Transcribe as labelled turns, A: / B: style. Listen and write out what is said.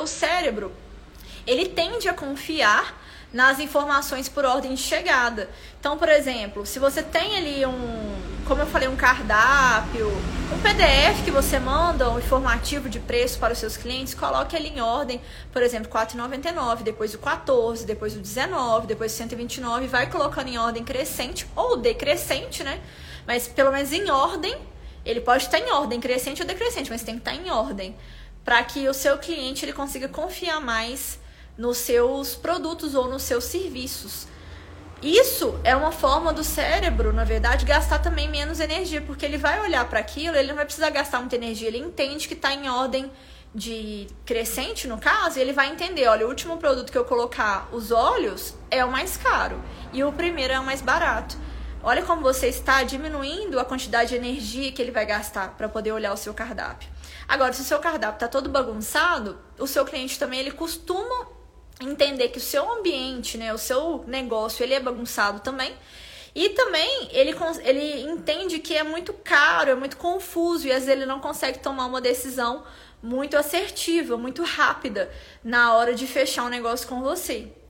A: o cérebro ele tende a confiar nas informações por ordem de chegada. Então, por exemplo, se você tem ali um, como eu falei, um cardápio, um PDF que você manda, um informativo de preço para os seus clientes, coloque ele em ordem, por exemplo, R$ 4,99, depois o 14, depois o 19, depois o 129, vai colocando em ordem crescente ou decrescente, né? Mas pelo menos em ordem, ele pode estar em ordem crescente ou decrescente, mas tem que estar em ordem, para que o seu cliente ele consiga confiar mais nos seus produtos ou nos seus serviços. Isso é uma forma do cérebro, na verdade, gastar também menos energia, porque ele vai olhar para aquilo, ele não vai precisar gastar muita energia, ele entende que está em ordem de crescente, no caso, e ele vai entender, olha, o último produto que eu colocar os olhos é o mais caro e o primeiro é o mais barato. Olha como você está diminuindo a quantidade de energia que ele vai gastar para poder olhar o seu cardápio. Agora, se o seu cardápio está todo bagunçado, o seu cliente também ele costuma entender que o seu ambiente, né, o seu negócio, ele é bagunçado também. E também ele, ele entende que é muito caro, é muito confuso e às vezes ele não consegue tomar uma decisão muito assertiva, muito rápida na hora de fechar um negócio com você.